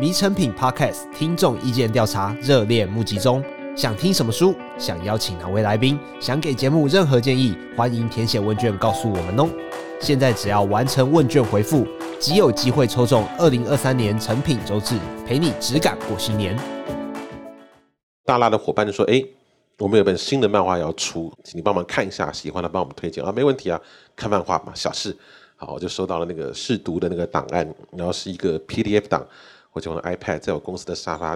迷成品 Podcast 听众意见调查热烈募集中，想听什么书？想邀请哪位来宾？想给节目任何建议？欢迎填写问卷告诉我们哦。现在只要完成问卷回复，即有机会抽中二零二三年成品周志，陪你质感过新年。大辣的伙伴就说：“哎，我们有本新的漫画要出，请你帮忙看一下，喜欢的帮我们推荐啊，没问题啊，看漫画嘛，小事。”好，我就收到了那个试读的那个档案，然后是一个 PDF 档，我就用 iPad 在我公司的沙发，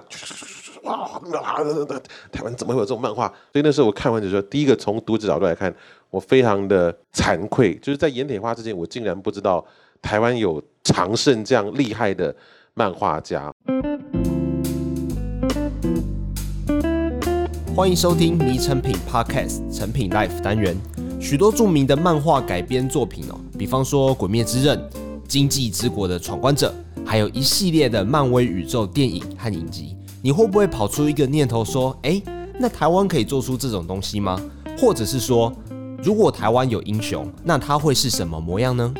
哇，台湾怎么会有这种漫画？所以那时候我看完就说，第一个从读者角度来看，我非常的惭愧，就是在闫铁花之前，我竟然不知道台湾有常胜这样厉害的漫画家。欢迎收听《迷成品 Podcast》成品 Life 单元。许多著名的漫画改编作品哦，比方说《鬼灭之刃》、《经济之国的闯关者》，还有一系列的漫威宇宙电影和影集，你会不会跑出一个念头说：诶，那台湾可以做出这种东西吗？或者是说，如果台湾有英雄，那他会是什么模样呢？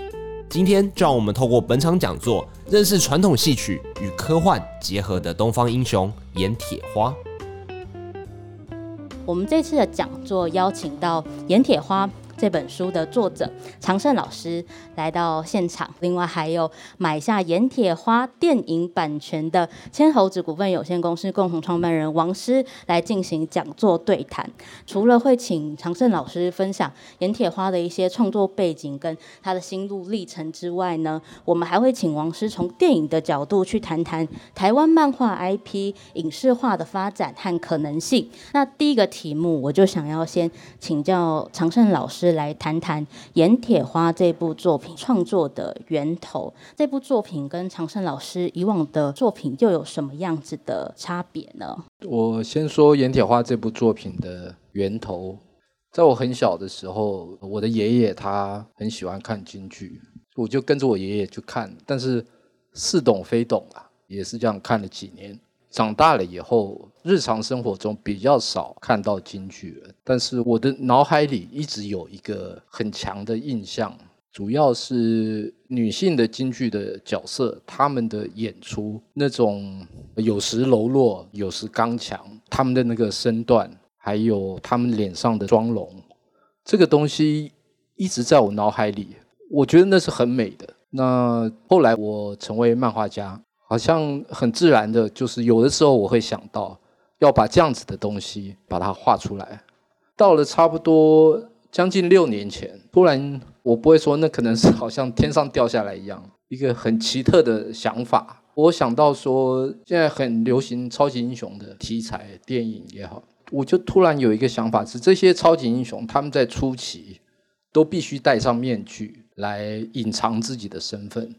今天就让我们透过本场讲座，认识传统戏曲与科幻结合的东方英雄——闫铁花。我们这次的讲座邀请到《闫铁花》这本书的作者常胜老师来到现场，另外还有买下《盐铁花》电影版权的千猴子股份有限公司共同创办人王师来进行讲座对谈。除了会请常胜老师分享《盐铁花》的一些创作背景跟他的心路历程之外呢，我们还会请王师从电影的角度去谈谈台湾漫画 IP 影视化的发展和可能性。那第一个题目，我就想要先请教常胜老师。是来谈谈《盐铁花》这部作品创作的源头。这部作品跟常胜老师以往的作品又有什么样子的差别呢？我先说《盐铁花》这部作品的源头。在我很小的时候，我的爷爷他很喜欢看京剧，我就跟着我爷爷去看，但是似懂非懂啊，也是这样看了几年。长大了以后，日常生活中比较少看到京剧，但是我的脑海里一直有一个很强的印象，主要是女性的京剧的角色，她们的演出那种有时柔弱，有时刚强，她们的那个身段，还有她们脸上的妆容，这个东西一直在我脑海里，我觉得那是很美的。那后来我成为漫画家。好像很自然的，就是有的时候我会想到要把这样子的东西把它画出来。到了差不多将近六年前，突然我不会说那可能是好像天上掉下来一样，一个很奇特的想法。我想到说现在很流行超级英雄的题材电影也好，我就突然有一个想法是，这些超级英雄他们在初期都必须戴上面具来隐藏自己的身份。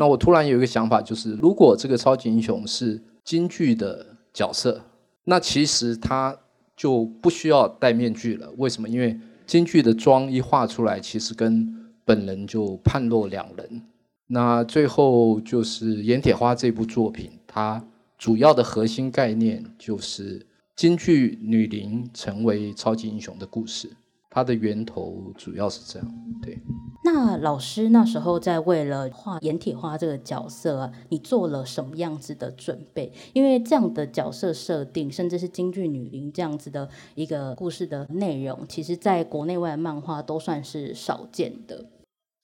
那我突然有一个想法，就是如果这个超级英雄是京剧的角色，那其实他就不需要戴面具了。为什么？因为京剧的妆一画出来，其实跟本人就判若两人。那最后就是《闫铁花》这部作品，它主要的核心概念就是京剧女伶成为超级英雄的故事。它的源头主要是这样，对。那老师那时候在为了画闫铁花这个角色啊，你做了什么样子的准备？因为这样的角色设定，甚至是京剧女伶这样子的一个故事的内容，其实在国内外的漫画都算是少见的。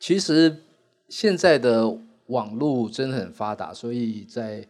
其实现在的网络真的很发达，所以在。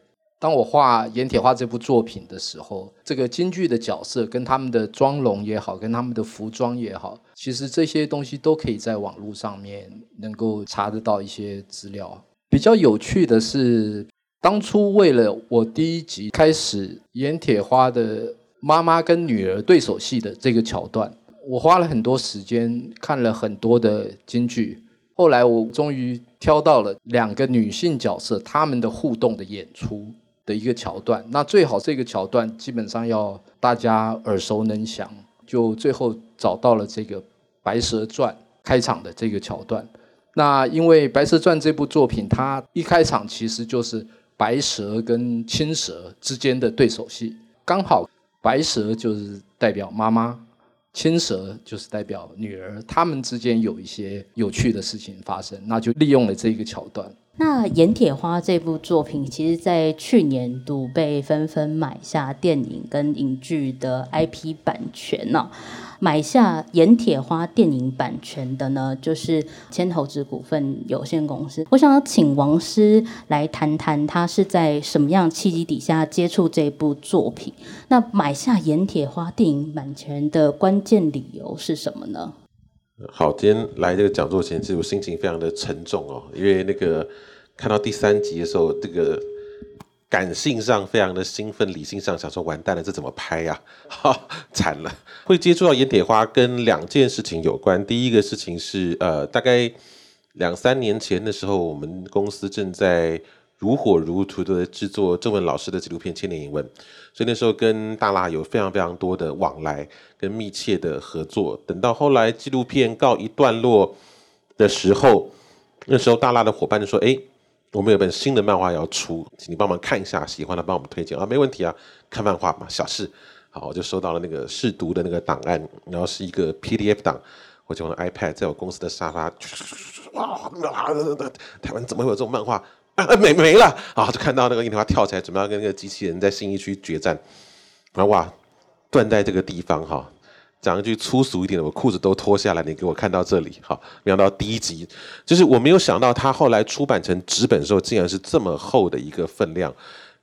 当我画《闫铁花》这部作品的时候，这个京剧的角色跟他们的妆容也好，跟他们的服装也好，其实这些东西都可以在网络上面能够查得到一些资料。比较有趣的是，当初为了我第一集开始《闫铁花》的妈妈跟女儿对手戏的这个桥段，我花了很多时间看了很多的京剧，后来我终于挑到了两个女性角色她们的互动的演出。的一个桥段，那最好这个桥段基本上要大家耳熟能详，就最后找到了这个《白蛇传》开场的这个桥段。那因为《白蛇传》这部作品，它一开场其实就是白蛇跟青蛇之间的对手戏，刚好白蛇就是代表妈妈，青蛇就是代表女儿，他们之间有一些有趣的事情发生，那就利用了这个桥段。那《盐铁花》这部作品，其实在去年度被纷纷买下电影跟影剧的 IP 版权呢、买下《盐铁花》电影版权的呢，就是千投资股份有限公司。我想要请王师来谈谈，他是在什么样契机底下接触这部作品？那买下《盐铁花》电影版权的关键理由是什么呢？好，今天来这个讲座前，其实我心情非常的沉重哦，因为那个看到第三集的时候，这个感性上非常的兴奋，理性上想说完蛋了，这怎么拍呀？哈，惨了！会接触到阎铁花跟两件事情有关，第一个事情是呃，大概两三年前的时候，我们公司正在如火如荼的制作郑文老师的纪录片《千年一问》，所以那时候跟大辣有非常非常多的往来跟密切的合作。等到后来纪录片告一段落的时候，那时候大辣的伙伴就说：“哎，我们有本新的漫画要出，请你帮忙看一下，喜欢的帮我们推荐啊，没问题啊，看漫画嘛，小事。”好，我就收到了那个试读的那个档案，然后是一个 PDF 档，我就用 iPad 在我公司的沙发，哇，台湾怎么会有这种漫画？啊，没没了啊！就看到那个樱桃花跳起来，准备要跟那个机器人在新一区决战。啊哇，断在这个地方哈。讲一句粗俗一点的，我裤子都脱下来，你给我看到这里哈。没想到第一集，就是我没有想到他后来出版成纸本的时候，竟然是这么厚的一个分量。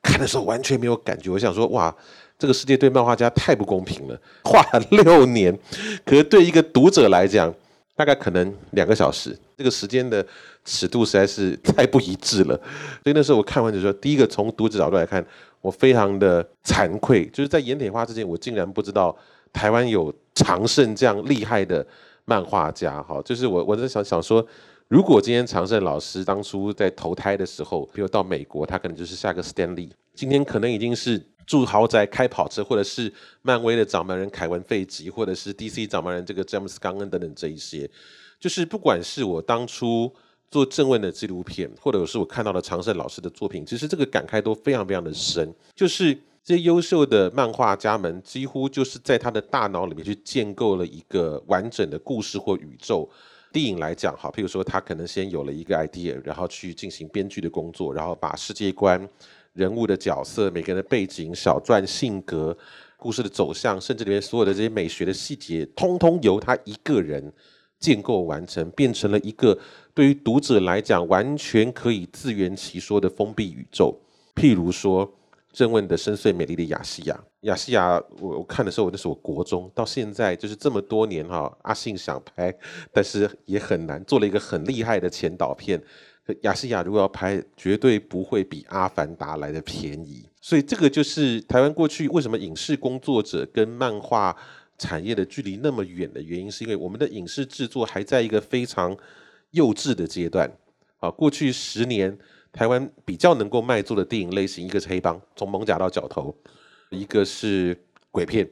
看的时候完全没有感觉，我想说哇，这个世界对漫画家太不公平了，画了六年，可是对一个读者来讲，大概可能两个小时，这个时间的。尺度实在是 太不一致了，所以那时候我看完就说，第一个从读者角度来看，我非常的惭愧，就是在阎铁花之前，我竟然不知道台湾有常胜这样厉害的漫画家。哈，就是我我在想想说，如果今天常胜老师当初在投胎的时候，比如到美国，他可能就是下个 Stanley，今天可能已经是住豪宅、开跑车，或者是漫威的掌门人凯文费吉，或者是 DC 掌门人这个詹姆斯冈恩等等这一些，就是不管是我当初。做正问的纪录片，或者是我看到的常胜老师的作品，其实这个感慨都非常非常的深。就是这些优秀的漫画家们，几乎就是在他的大脑里面去建构了一个完整的故事或宇宙。电影来讲，好，譬如说他可能先有了一个 idea，然后去进行编剧的工作，然后把世界观、人物的角色、每个人的背景、小传、性格、故事的走向，甚至里面所有的这些美学的细节，通通由他一个人。建构完成，变成了一个对于读者来讲完全可以自圆其说的封闭宇宙。譬如说，郑问的深邃美丽的亚细亚，亚细亚，我我看的时候，那是我国中，到现在就是这么多年哈，阿信想拍，但是也很难，做了一个很厉害的前导片。亚细亚如果要拍，绝对不会比《阿凡达》来的便宜。所以这个就是台湾过去为什么影视工作者跟漫画。产业的距离那么远的原因，是因为我们的影视制作还在一个非常幼稚的阶段。啊，过去十年，台湾比较能够卖座的电影类型，一个是黑帮，从艋舺到角头；一个是鬼片，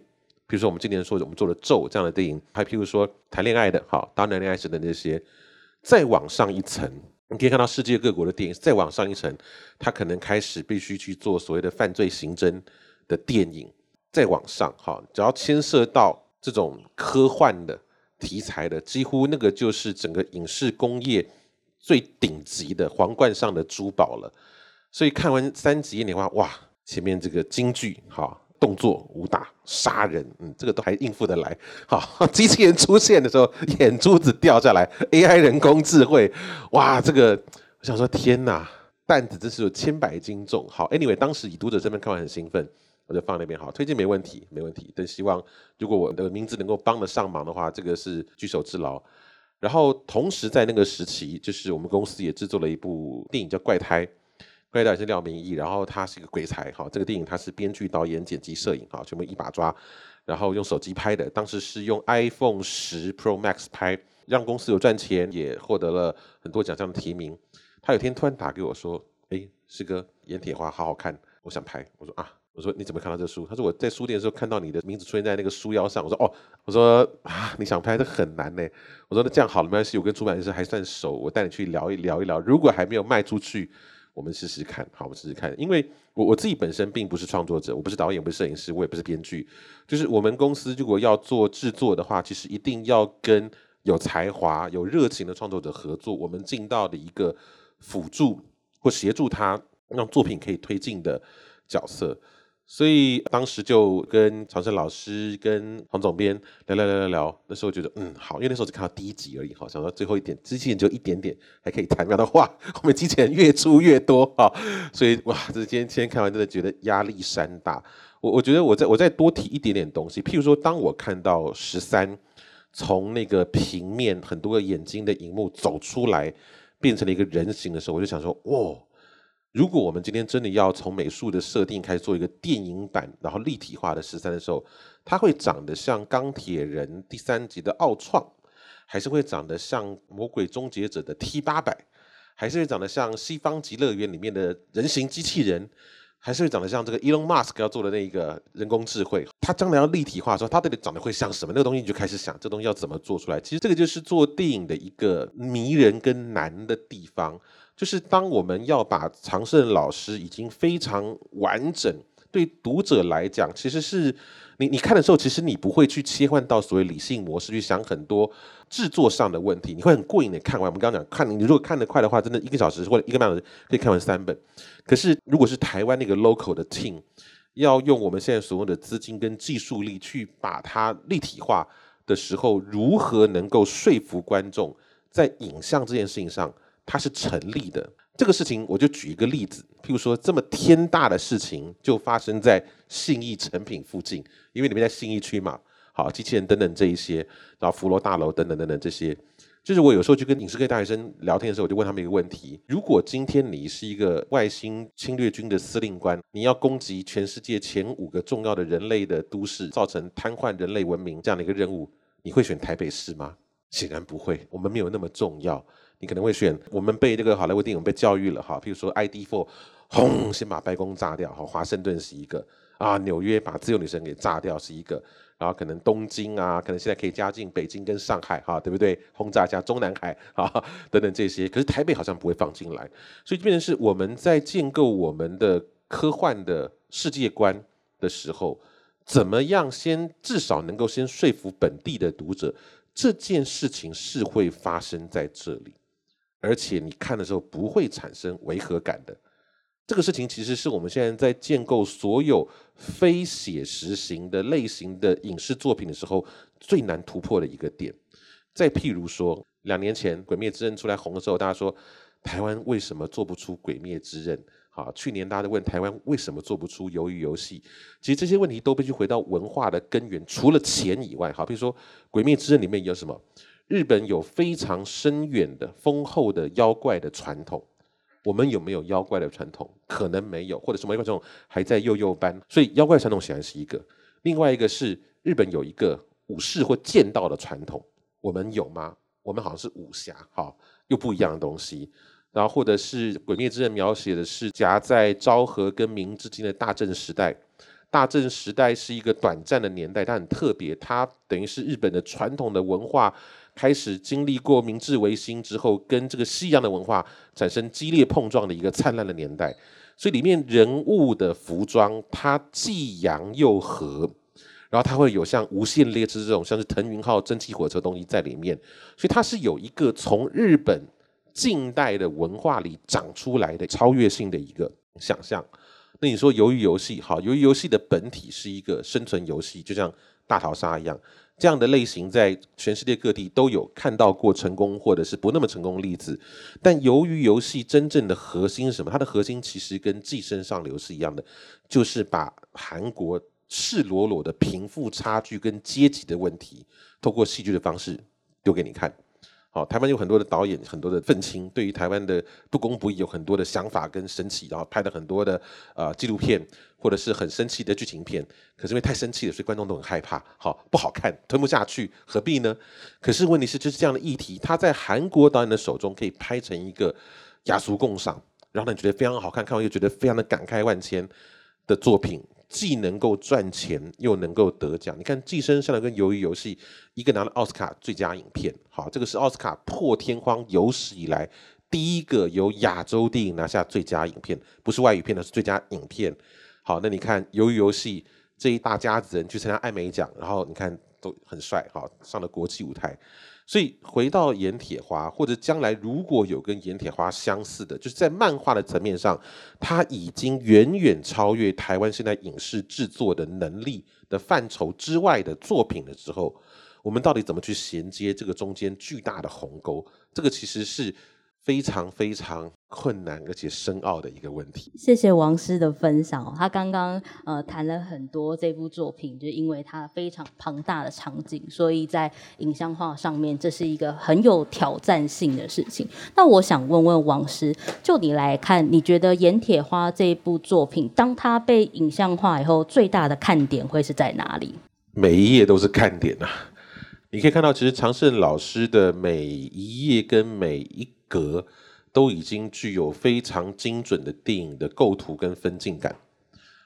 比如说我们今年说我们做的《咒》这样的电影，还譬如说谈恋爱的，好，当男恋爱时的那些。再往上一层，你可以看到世界各国的电影，再往上一层，他可能开始必须去做所谓的犯罪刑侦的电影。再往上，哈，只要牵涉到这种科幻的题材的，几乎那个就是整个影视工业最顶级的皇冠上的珠宝了。所以看完三集你话，哇，前面这个京剧，哈，动作、武打、杀人，嗯，这个都还应付得来。好，机器人出现的时候，眼珠子掉下来，AI 人工智慧，哇，这个我想说，天哪，担子真是有千百斤重。好，Anyway，当时以读者这边看完很兴奋。我就放那边好，推荐没问题，没问题。但希望如果我的名字能够帮得上忙的话，这个是举手之劳。然后同时在那个时期，就是我们公司也制作了一部电影叫《怪胎》，怪胎是廖明义，然后他是一个鬼才，哈，这个电影他是编剧、导演、剪辑、摄影，哈，全部一把抓，然后用手机拍的，当时是用 iPhone 十 Pro Max 拍，让公司有赚钱，也获得了很多奖项的提名。他有天突然打给我说：“哎，师哥，阎铁花好好看，我想拍。”我说：“啊。”我说，你怎么看到这书？他说我在书店的时候看到你的名字出现在那个书腰上。我说哦，我说啊，你想拍这很难呢。我说那这样好了，没关系，我跟出版社还算熟，我带你去聊一聊一聊。如果还没有卖出去，我们试试看，好，我们试试看。因为我我自己本身并不是创作者，我不是导演，不是摄影师，我也不是编剧。就是我们公司如果要做制作的话，其实一定要跟有才华、有热情的创作者合作。我们尽到的一个辅助或协助他让作品可以推进的角色。所以当时就跟常胜老师、跟黄总编聊聊聊聊聊，那时候觉得嗯好，因为那时候只看到第一集而已，好，想到最后一点机器人就一点点还可以谈，没想到哇，后面机器人越出越多哈，所以哇，这今天今天看完真的觉得压力山大。我我觉得我再我再多提一点点东西，譬如说，当我看到十三从那个平面很多个眼睛的荧幕走出来，变成了一个人形的时候，我就想说哇。如果我们今天真的要从美术的设定开始做一个电影版，然后立体化的十三的时候，它会长得像钢铁人第三集的奥创，还是会长得像魔鬼终结者的 T 八百，还是会长得像西方极乐园里面的人形机器人，还是会长得像这个 Elon Musk 要做的那一个人工智慧？它将来要立体化的时候，它到底长得会像什么？那个东西你就开始想，这东西要怎么做出来？其实这个就是做电影的一个迷人跟难的地方。就是当我们要把常胜老师已经非常完整，对读者来讲，其实是你你看的时候，其实你不会去切换到所谓理性模式去想很多制作上的问题，你会很过瘾的看完。我们刚刚讲看，你如果看得快的话，真的一个小时或者一个半小时可以看完三本。可是如果是台湾那个 local 的 team，要用我们现在所用的资金跟技术力去把它立体化的时候，如何能够说服观众在影像这件事情上？它是成立的，这个事情我就举一个例子，譬如说这么天大的事情就发生在信义成品附近，因为你们在信义区嘛，好，机器人等等这一些，然后福罗大楼等等等等这些，就是我有时候去跟影视科大学生聊天的时候，我就问他们一个问题：如果今天你是一个外星侵略军的司令官，你要攻击全世界前五个重要的人类的都市，造成瘫痪人类文明这样的一个任务，你会选台北市吗？显然不会，我们没有那么重要。你可能会选我们被这个好莱坞电影被教育了哈，譬如说 ID Four 轰，先把白宫炸掉，哈，华盛顿是一个啊，纽约把自由女神给炸掉是一个，然后可能东京啊，可能现在可以加进北京跟上海哈，对不对？轰炸一下中南海啊等等这些，可是台北好像不会放进来，所以就变成是我们在建构我们的科幻的世界观的时候，怎么样先至少能够先说服本地的读者，这件事情是会发生在这里。而且你看的时候不会产生违和感的，这个事情其实是我们现在在建构所有非写实型的类型的影视作品的时候最难突破的一个点。再譬如说，两年前《鬼灭之刃》出来红的时候，大家说台湾为什么做不出《鬼灭之刃》？好，去年大家都问台湾为什么做不出《鱿鱼游戏》？其实这些问题都必须回到文化的根源，除了钱以外，好，比如说《鬼灭之刃》里面有什么？日本有非常深远的、丰厚的妖怪的传统，我们有没有妖怪的传统？可能没有，或者是某一种还在幼幼班。所以妖怪传统显然是一个。另外一个是日本有一个武士或剑道的传统，我们有吗？我们好像是武侠，哈，又不一样的东西。然后或者是《鬼灭之刃》描写的是夹在昭和跟明之间的大正时代。大正时代是一个短暂的年代，但很特别，它等于是日本的传统的文化。开始经历过明治维新之后，跟这个西洋的文化产生激烈碰撞的一个灿烂的年代，所以里面人物的服装它既洋又和，然后它会有像无限列车这种像是腾云号蒸汽火车东西在里面，所以它是有一个从日本近代的文化里长出来的超越性的一个想象。那你说鱿鱼游戏好，鱿鱼游戏的本体是一个生存游戏，就像大逃杀一样。这样的类型在全世界各地都有看到过成功或者是不那么成功的例子，但由于游戏真正的核心是什么？它的核心其实跟《寄生上流》是一样的，就是把韩国赤裸裸的贫富差距跟阶级的问题，透过戏剧的方式丢给你看。好，台湾有很多的导演，很多的愤青，对于台湾的不公不义有很多的想法跟生气，然后拍了很多的呃纪录片，或者是很生气的剧情片。可是因为太生气了，所以观众都很害怕，好不好看，吞不下去，何必呢？可是问题是，就是这样的议题，它在韩国导演的手中可以拍成一个雅俗共赏，然后呢，你觉得非常好看，看完又觉得非常的感慨万千的作品。既能够赚钱，又能够得奖。你看《寄生上流》跟《鱿鱼游戏》，一个拿了奥斯卡最佳影片，好，这个是奥斯卡破天荒有史以来第一个由亚洲电影拿下最佳影片，不是外语片，而是最佳影片。好，那你看《鱿鱼游戏》这一大家子人去参加艾美奖，然后你看都很帅，好，上了国际舞台。所以回到盐铁花，或者将来如果有跟盐铁花相似的，就是在漫画的层面上，它已经远远超越台湾现在影视制作的能力的范畴之外的作品的时候，我们到底怎么去衔接这个中间巨大的鸿沟？这个其实是。非常非常困难而且深奥的一个问题。谢谢王师的分享。他刚刚呃谈了很多这部作品，就是因为它非常庞大的场景，所以在影像化上面这是一个很有挑战性的事情。那我想问问王师，就你来看，你觉得《盐铁花》这一部作品，当它被影像化以后，最大的看点会是在哪里？每一页都是看点啊！你可以看到，其实常胜老师的每一页跟每一格都已经具有非常精准的电影的构图跟分镜感，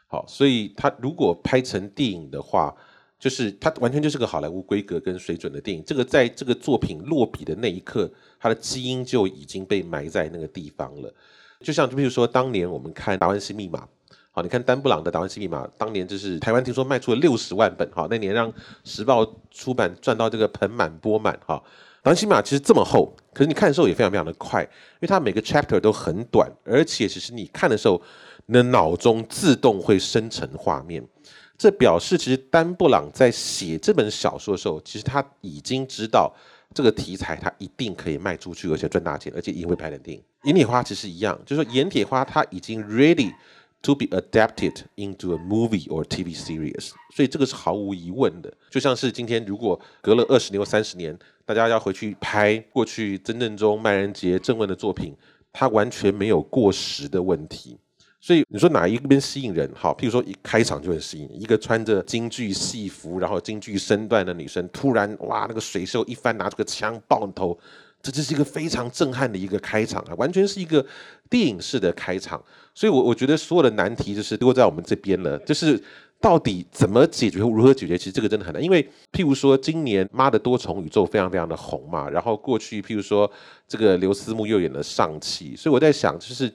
好，所以他如果拍成电影的话，就是它完全就是个好莱坞规格跟水准的电影。这个在这个作品落笔的那一刻，它的基因就已经被埋在那个地方了。就像就比如说当年我们看《达文西密码》，好，你看丹布朗的《达文西密码》，当年就是台湾听说卖出了六十万本，好，那年让时报出版赚到这个盆满钵满，哈。达文西密码其实这么厚，可是你看的时候也非常非常的快，因为它每个 chapter 都很短，而且其实你看的时候，你的脑中自动会生成画面。这表示其实丹布朗在写这本小说的时候，其实他已经知道这个题材他一定可以卖出去，而且赚大钱，而且一定会拍成电影。阎铁花其实一样，就是说阎铁花它已经 ready to be adapted into a movie or TV series，所以这个是毫无疑问的。就像是今天如果隔了二十年或三十年。大家要回去拍过去曾正中、麦人杰、郑问的作品，它完全没有过时的问题。所以你说哪一边吸引人？好，譬如说一开场就很吸引，一个穿着京剧戏服，然后京剧身段的女生，突然哇，那个水袖一翻，拿出个枪爆头，这就是一个非常震撼的一个开场啊，完全是一个电影式的开场。所以我，我觉得所有的难题就是都在我们这边了，就是。到底怎么解决？如何解决？其实这个真的很难，因为譬如说今年《妈的多重宇宙》非常非常的红嘛，然后过去譬如说这个刘思慕又演了上气，所以我在想，就是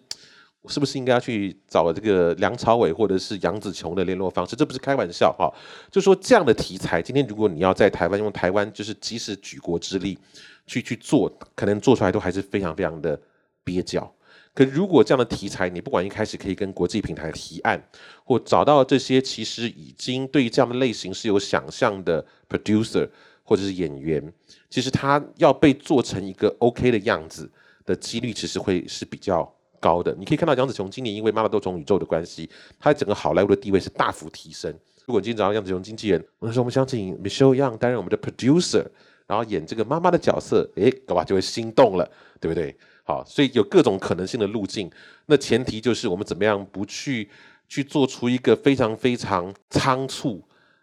是不是应该要去找这个梁朝伟或者是杨紫琼的联络方式？这不是开玩笑哈，就说这样的题材，今天如果你要在台湾用台湾，就是即使举国之力去去做，可能做出来都还是非常非常的蹩脚。可如果这样的题材，你不管一开始可以跟国际平台提案，或找到这些其实已经对于这样的类型是有想象的 producer 或者是演员，其实他要被做成一个 OK 的样子的几率，其实会是比较高的。你可以看到杨紫琼今年因为《妈妈多重宇宙》的关系，他整个好莱坞的地位是大幅提升。如果今天找到杨紫琼经纪人，我说我们想请 Michelle Young 担任我们的 producer，然后演这个妈妈的角色，诶，搞吧就会心动了，对不对？好，所以有各种可能性的路径，那前提就是我们怎么样不去去做出一个非常非常仓促、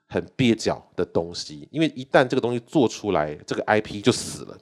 很蹩脚的东西，因为一旦这个东西做出来，这个 IP 就死了。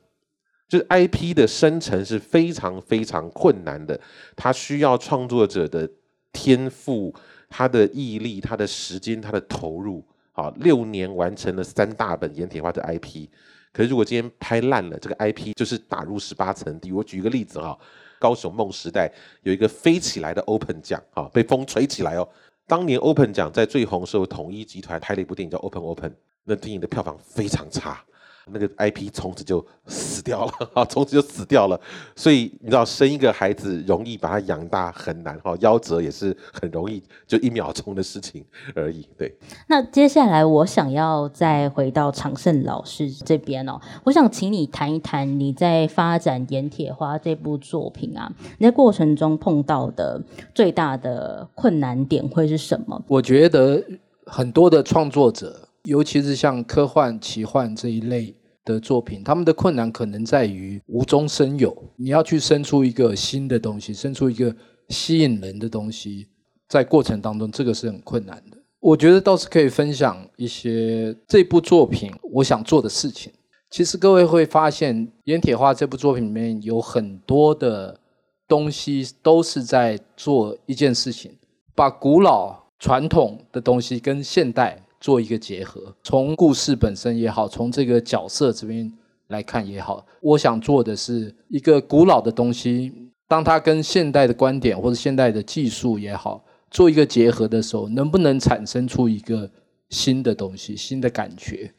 就是 IP 的生成是非常非常困难的，它需要创作者的天赋、他的毅力、他的时间、他的投入。好，六年完成了三大本盐铁花的 IP。可是，如果今天拍烂了，这个 IP 就是打入十八层地。我举一个例子哈，高雄梦时代有一个飞起来的 Open 奖哈，被风吹起来哦。当年 Open 奖在最红时候，统一集团拍了一部电影叫 Open Open，那电影的票房非常差。那个 IP 从此就死掉了啊，从此就死掉了。所以你知道，生一个孩子容易，把他养大很难哈。夭折也是很容易，就一秒钟的事情而已。对。那接下来我想要再回到常胜老师这边哦，我想请你谈一谈你在发展《盐铁花》这部作品啊，你在过程中碰到的最大的困难点会是什么？我觉得很多的创作者。尤其是像科幻、奇幻这一类的作品，他们的困难可能在于无中生有。你要去生出一个新的东西，生出一个吸引人的东西，在过程当中，这个是很困难的。我觉得倒是可以分享一些这部作品我想做的事情。其实各位会发现，《阎铁画》这部作品里面有很多的东西都是在做一件事情，把古老传统的东西跟现代。做一个结合，从故事本身也好，从这个角色这边来看也好，我想做的是一个古老的东西，当它跟现代的观点或者现代的技术也好，做一个结合的时候，能不能产生出一个新的东西、新的感觉？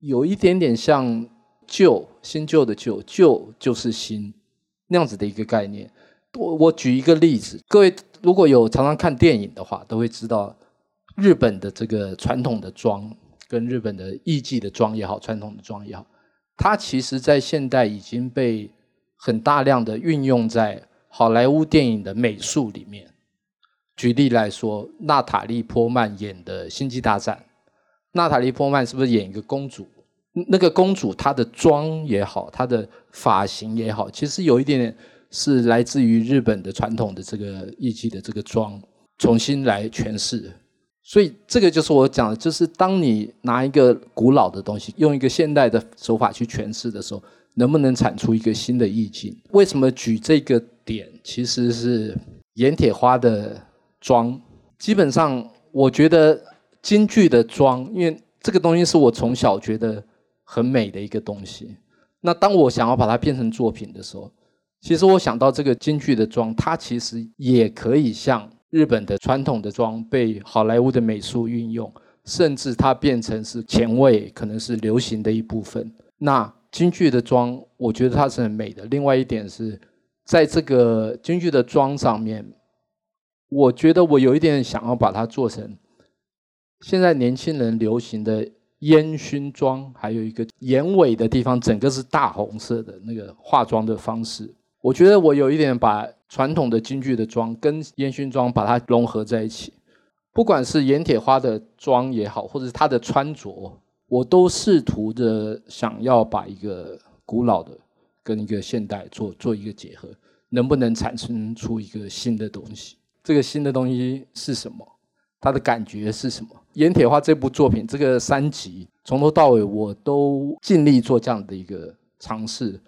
有一点点像旧新旧的旧，旧就是新那样子的一个概念。我我举一个例子，各位如果有常常看电影的话，都会知道日本的这个传统的妆跟日本的艺伎的妆也好，传统的妆也好，它其实在现代已经被很大量的运用在好莱坞电影的美术里面。举例来说，娜塔莉波曼演的《星际大战》，娜塔莉波曼是不是演一个公主？那个公主她的妆也好，她的发型也好，其实有一点点是来自于日本的传统的这个艺伎的这个妆，重新来诠释。所以这个就是我讲的，就是当你拿一个古老的东西，用一个现代的手法去诠释的时候，能不能产出一个新的意境？为什么举这个点？其实是盐铁花的妆，基本上我觉得京剧的妆，因为这个东西是我从小觉得。很美的一个东西。那当我想要把它变成作品的时候，其实我想到这个京剧的妆，它其实也可以像日本的传统的妆被好莱坞的美术运用，甚至它变成是前卫，可能是流行的一部分。那京剧的妆，我觉得它是很美的。另外一点是，在这个京剧的妆上面，我觉得我有一点想要把它做成现在年轻人流行的。烟熏妆，还有一个眼尾的地方，整个是大红色的那个化妆的方式。我觉得我有一点把传统的京剧的妆跟烟熏妆把它融合在一起。不管是盐铁花的妆也好，或者是她的穿着，我都试图的想要把一个古老的跟一个现代做做一个结合，能不能产生出一个新的东西？这个新的东西是什么？它的感觉是什么？《盐铁花》这部作品，这个三集从头到尾，我都尽力做这样的一个尝试。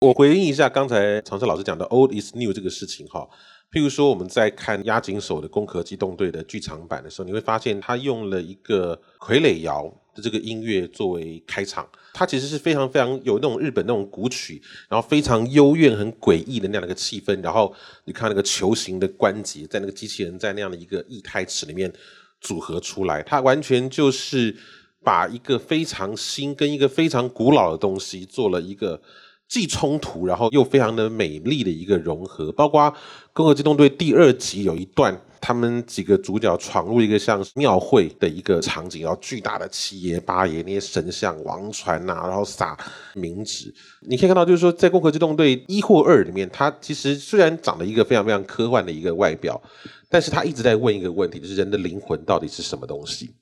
我回应一下刚才长胜老师讲的 “old is new” 这个事情哈。譬如说，我们在看押井守的《攻壳机动队》的剧场版的时候，你会发现他用了一个傀儡摇的这个音乐作为开场，它其实是非常非常有那种日本那种古曲，然后非常幽怨、很诡异的那样的一个气氛。然后你看那个球形的关节，在那个机器人在那样的一个液态池里面组合出来，它完全就是把一个非常新跟一个非常古老的东西做了一个。既冲突，然后又非常的美丽的一个融合，包括《共和机动队》第二集有一段，他们几个主角闯入一个像庙会的一个场景，然后巨大的七爷八爷那些神像、王船啊，然后撒冥纸，你可以看到，就是说在《共和机动队》一或二里面，它其实虽然长了一个非常非常科幻的一个外表，但是他一直在问一个问题，就是人的灵魂到底是什么东西？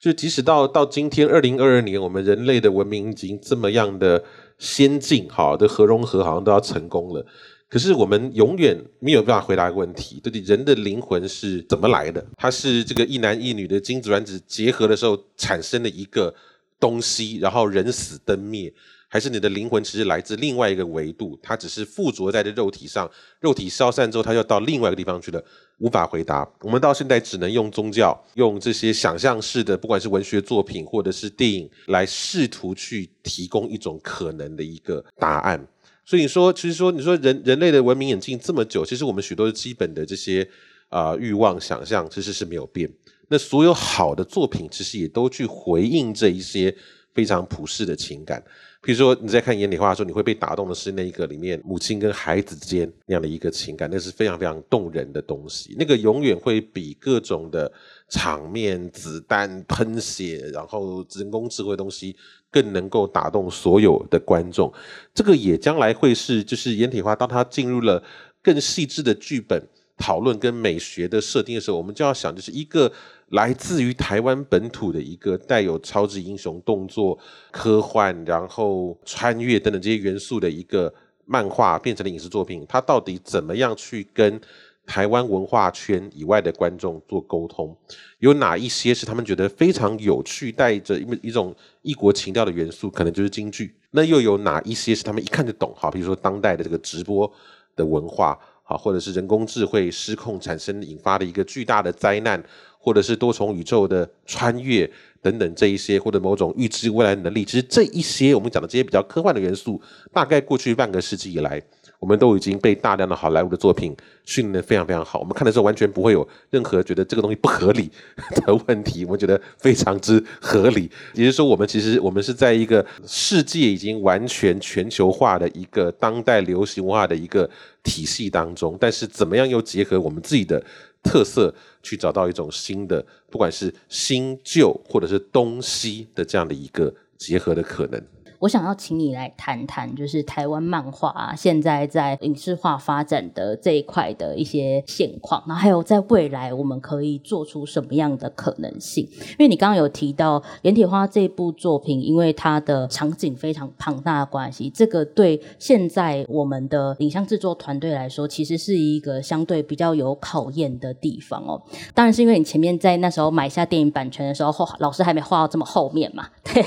就是即使到到今天二零二二年，我们人类的文明已经这么样的。先进好的核融合好像都要成功了，可是我们永远没有办法回答一个问题：到底人的灵魂是怎么来的？它是这个一男一女的精子卵子结合的时候产生的一个东西，然后人死灯灭，还是你的灵魂其实来自另外一个维度？它只是附着在这肉体上，肉体消散之后，它又到另外一个地方去了。无法回答。我们到现在只能用宗教，用这些想象式的，不管是文学作品或者是电影，来试图去提供一种可能的一个答案。所以你说，其实说，你说人人类的文明演进这么久，其实我们许多基本的这些啊、欲望、想象，其实是没有变。那所有好的作品，其实也都去回应这一些非常普世的情感。比如说你在看《盐铁花》的时候，你会被打动的是那一个里面母亲跟孩子之间那样的一个情感，那是非常非常动人的东西。那个永远会比各种的场面、子弹喷血，然后人工智慧的东西更能够打动所有的观众。这个也将来会是，就是《盐铁花》当它进入了更细致的剧本讨论跟美学的设定的时候，我们就要想，就是一个。来自于台湾本土的一个带有超级英雄动作、科幻，然后穿越等等这些元素的一个漫画，变成了影视作品，它到底怎么样去跟台湾文化圈以外的观众做沟通？有哪一些是他们觉得非常有趣，带着一一种异国情调的元素？可能就是京剧。那又有哪一些是他们一看就懂？哈，比如说当代的这个直播的文化，好，或者是人工智慧失控产生引发的一个巨大的灾难。或者是多重宇宙的穿越等等这一些，或者某种预知未来能力，其实这一些我们讲的这些比较科幻的元素，大概过去半个世纪以来，我们都已经被大量的好莱坞的作品训练得非常非常好，我们看的时候完全不会有任何觉得这个东西不合理 的问题，我们觉得非常之合理。也就是说，我们其实我们是在一个世界已经完全全球化的一个当代流行文化的一个体系当中，但是怎么样又结合我们自己的特色，去找到一种新的，不管是新旧或者是东西的这样的一个结合的可能。我想要请你来谈谈，就是台湾漫画啊，现在在影视化发展的这一块的一些现况，然后还有在未来我们可以做出什么样的可能性？因为你刚刚有提到《阎铁花》这部作品，因为它的场景非常庞大的关系，这个对现在我们的影像制作团队来说，其实是一个相对比较有考验的地方哦。当然是因为你前面在那时候买下电影版权的时候，后老师还没画到这么后面嘛，对。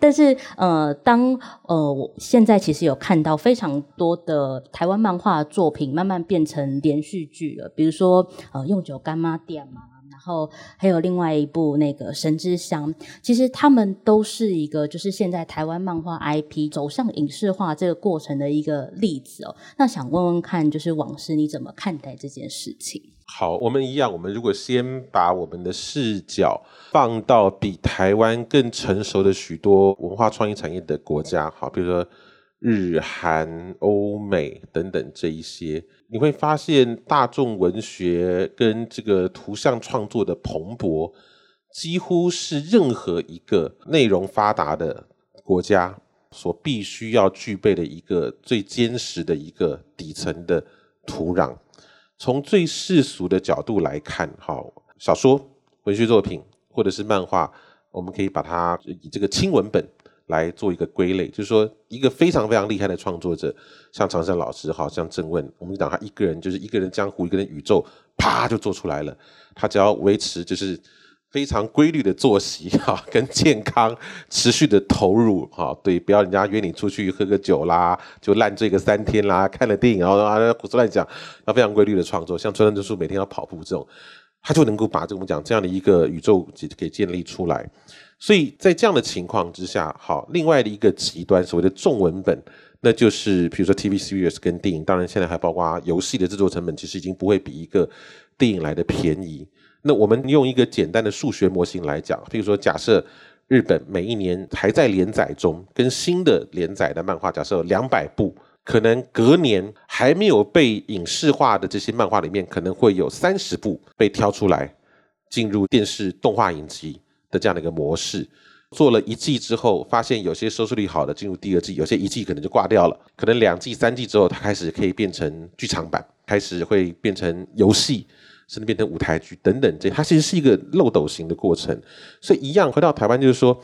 但是呃。当呃，我现在其实有看到非常多的台湾漫画作品慢慢变成连续剧了，比如说呃，用酒干妈店嘛，然后还有另外一部那个神之乡，其实他们都是一个就是现在台湾漫画 IP 走向影视化这个过程的一个例子哦。那想问问看，就是王师你怎么看待这件事情？好，我们一样。我们如果先把我们的视角放到比台湾更成熟的许多文化创意产业的国家，好，比如说日韩、欧美等等这一些，你会发现大众文学跟这个图像创作的蓬勃，几乎是任何一个内容发达的国家所必须要具备的一个最坚实的一个底层的土壤。从最世俗的角度来看，哈，小说、文学作品或者是漫画，我们可以把它以这个轻文本来做一个归类，就是说，一个非常非常厉害的创作者，像常胜老师，好像郑问，我们讲他一个人就是一个人江湖，一个人宇宙，啪就做出来了，他只要维持就是。非常规律的作息 哈，跟健康持续的投入哈，对，不要人家约你出去喝个酒啦，就烂醉个三天啦，看了电影然后啊胡说乱讲，要非常规律的创作，像村上春树每天要跑步这种，他就能够把这种讲这样的一个宇宙给建立出来。所以在这样的情况之下，好，另外的一个极端所谓的重文本，那就是比如说 TV series 跟电影，当然现在还包括游戏的制作成本，其实已经不会比一个电影来的便宜。那我们用一个简单的数学模型来讲，譬如说，假设日本每一年还在连载中，跟新的连载的漫画，假设两百部，可能隔年还没有被影视化的这些漫画里面，可能会有三十部被挑出来进入电视动画影集的这样的一个模式。做了一季之后，发现有些收视率好的进入第二季，有些一季可能就挂掉了，可能两季、三季之后，它开始可以变成剧场版，开始会变成游戏。甚至变成舞台剧等等，这它其实是一个漏斗型的过程。所以一样回到台湾，就是说，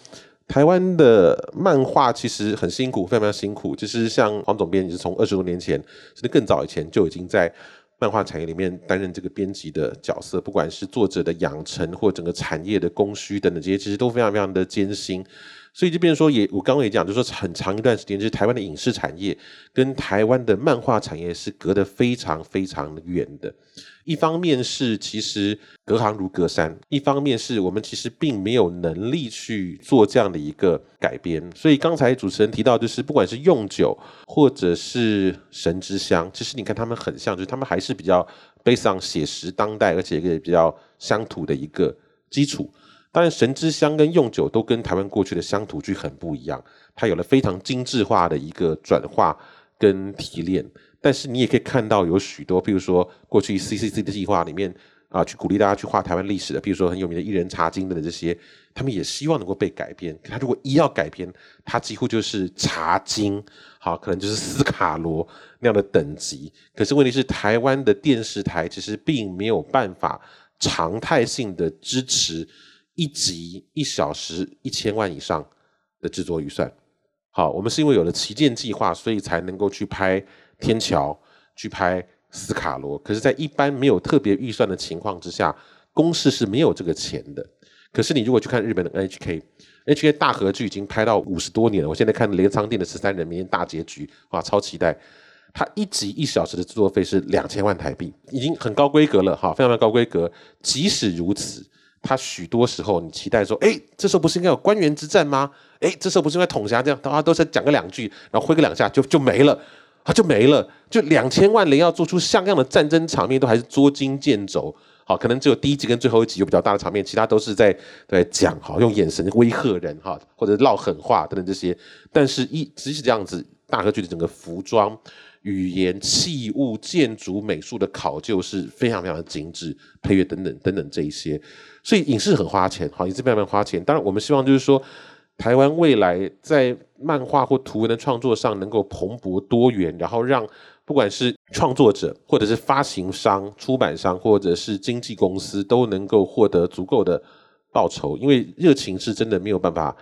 台湾的漫画其实很辛苦，非常非常辛苦。就是像黄总编辑，是从二十多年前甚至更早以前就已经在漫画产业里面担任这个编辑的角色，不管是作者的养成或整个产业的供需等等这些，其实都非常非常的艰辛。所以就变成说，也我刚刚也讲，就是说很长一段时间，就是台湾的影视产业跟台湾的漫画产业是隔得非常非常远的。一方面是其实隔行如隔山，一方面是我们其实并没有能力去做这样的一个改编。所以刚才主持人提到，就是不管是用酒或者是神之乡，其实你看他们很像，就是他们还是比较悲伤、写实、当代，而且一个比较乡土的一个基础。当然，神之香跟用酒都跟台湾过去的乡土剧很不一样，它有了非常精致化的一个转化跟提炼。但是你也可以看到有许多，譬如说过去 CCC 的计划里面啊，去鼓励大家去画台湾历史的，譬如说很有名的一人茶经等等这些，他们也希望能够被改编。他如果一要改编，他几乎就是茶经，好，可能就是斯卡罗那样的等级。可是问题是，台湾的电视台其实并没有办法常态性的支持。一集一小时一千万以上的制作预算，好，我们是因为有了旗舰计划，所以才能够去拍天桥，去拍斯卡罗。可是，在一般没有特别预算的情况之下，公视是没有这个钱的。可是，你如果去看日本的 NHK，NHK 大合剧已经拍到五十多年了。我现在看镰仓店的十三人，明天大结局，哇，超期待！它一集一小时的制作费是两千万台币，已经很高规格了，哈，非常非常高规格。即使如此。他许多时候，你期待说，哎，这时候不是应该有官员之战吗？哎，这时候不是应该统辖这样，他都是讲个两句，然后挥个两下就就没了。它就没了。就两千万人要做出像样的战争场面，都还是捉襟见肘。好，可能只有第一集跟最后一集有比较大的场面，其他都是在在讲好，用眼神威吓人哈，或者撂狠话等等这些。但是一即使这样子，大河剧的整个服装、语言、器物、建筑、美术的考究是非常非常精致，配乐等等等等这一些。所以影视很花钱，好，影视慢慢花钱。当然，我们希望就是说。台湾未来在漫画或图文的创作上能够蓬勃多元，然后让不管是创作者，或者是发行商、出版商，或者是经纪公司，都能够获得足够的报酬。因为热情是真的没有办法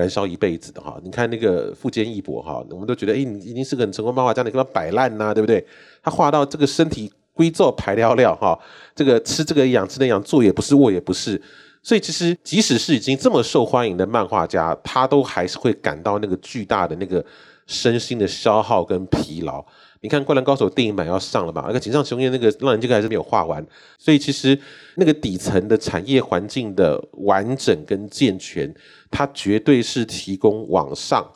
燃烧一辈子的哈。你看那个富坚义博哈，我们都觉得哎，你已经是个很成功漫画家，你干嘛摆烂呐？对不对？他画到这个身体龟皱排尿尿哈，这个吃这个养吃那养，坐也不是，卧也不是。所以其实，即使是已经这么受欢迎的漫画家，他都还是会感到那个巨大的那个身心的消耗跟疲劳。你看《灌篮高手》电影版要上了吧？那个井上雄彦那个浪人这个还是没有画完。所以其实那个底层的产业环境的完整跟健全，它绝对是提供往上。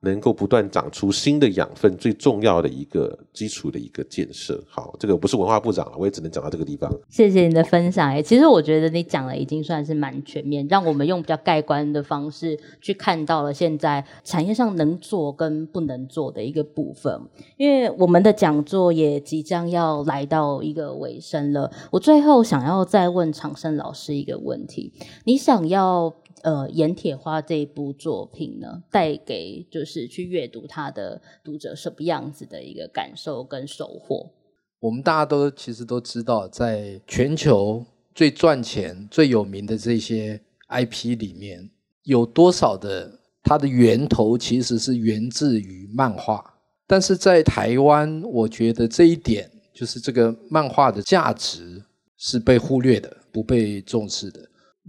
能够不断长出新的养分，最重要的一个基础的一个建设。好，这个不是文化部长了，我也只能讲到这个地方。谢谢你的分享。哎，其实我觉得你讲的已经算是蛮全面，让我们用比较盖棺的方式去看到了现在产业上能做跟不能做的一个部分。因为我们的讲座也即将要来到一个尾声了，我最后想要再问长生老师一个问题：你想要？呃，盐铁花这部作品呢，带给就是去阅读它的读者什么样子的一个感受跟收获？我们大家都其实都知道，在全球最赚钱、最有名的这些 IP 里面，有多少的它的源头其实是源自于漫画。但是在台湾，我觉得这一点就是这个漫画的价值是被忽略的，不被重视的。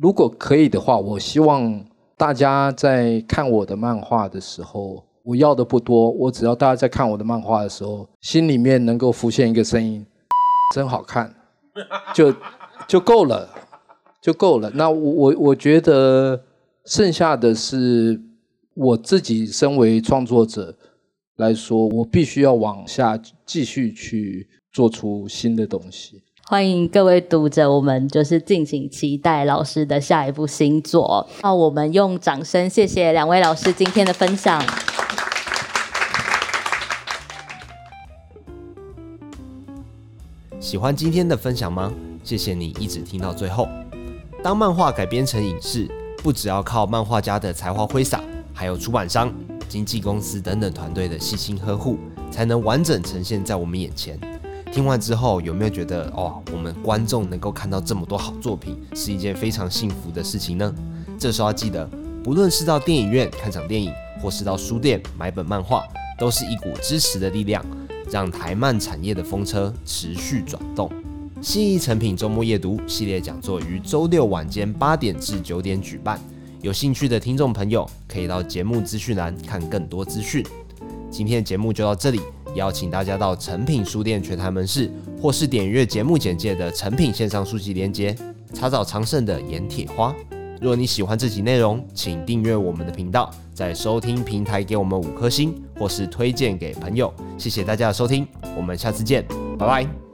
如果可以的话，我希望大家在看我的漫画的时候，我要的不多，我只要大家在看我的漫画的时候，心里面能够浮现一个声音，真好看，就就够了，就够了。那我我我觉得剩下的是我自己身为创作者来说，我必须要往下继续去做出新的东西。欢迎各位读者，我们就是敬请期待老师的下一部新作。那我们用掌声谢谢两位老师今天的分享。喜欢今天的分享吗？谢谢你一直听到最后。当漫画改编成影视，不只要靠漫画家的才华挥洒，还有出版商、经纪公司等等团队的细心呵护，才能完整呈现在我们眼前。听完之后，有没有觉得哦，我们观众能够看到这么多好作品，是一件非常幸福的事情呢？这时候要记得，不论是到电影院看场电影，或是到书店买本漫画，都是一股支持的力量，让台漫产业的风车持续转动。信义诚品周末夜读系列讲座于周六晚间八点至九点举办，有兴趣的听众朋友可以到节目资讯栏看更多资讯。今天的节目就到这里。邀请大家到诚品书店全台门市，或是点阅节目简介的诚品线上书籍链接，查找长胜的《盐铁花》。如果你喜欢这集内容，请订阅我们的频道，在收听平台给我们五颗星，或是推荐给朋友。谢谢大家的收听，我们下次见，拜拜。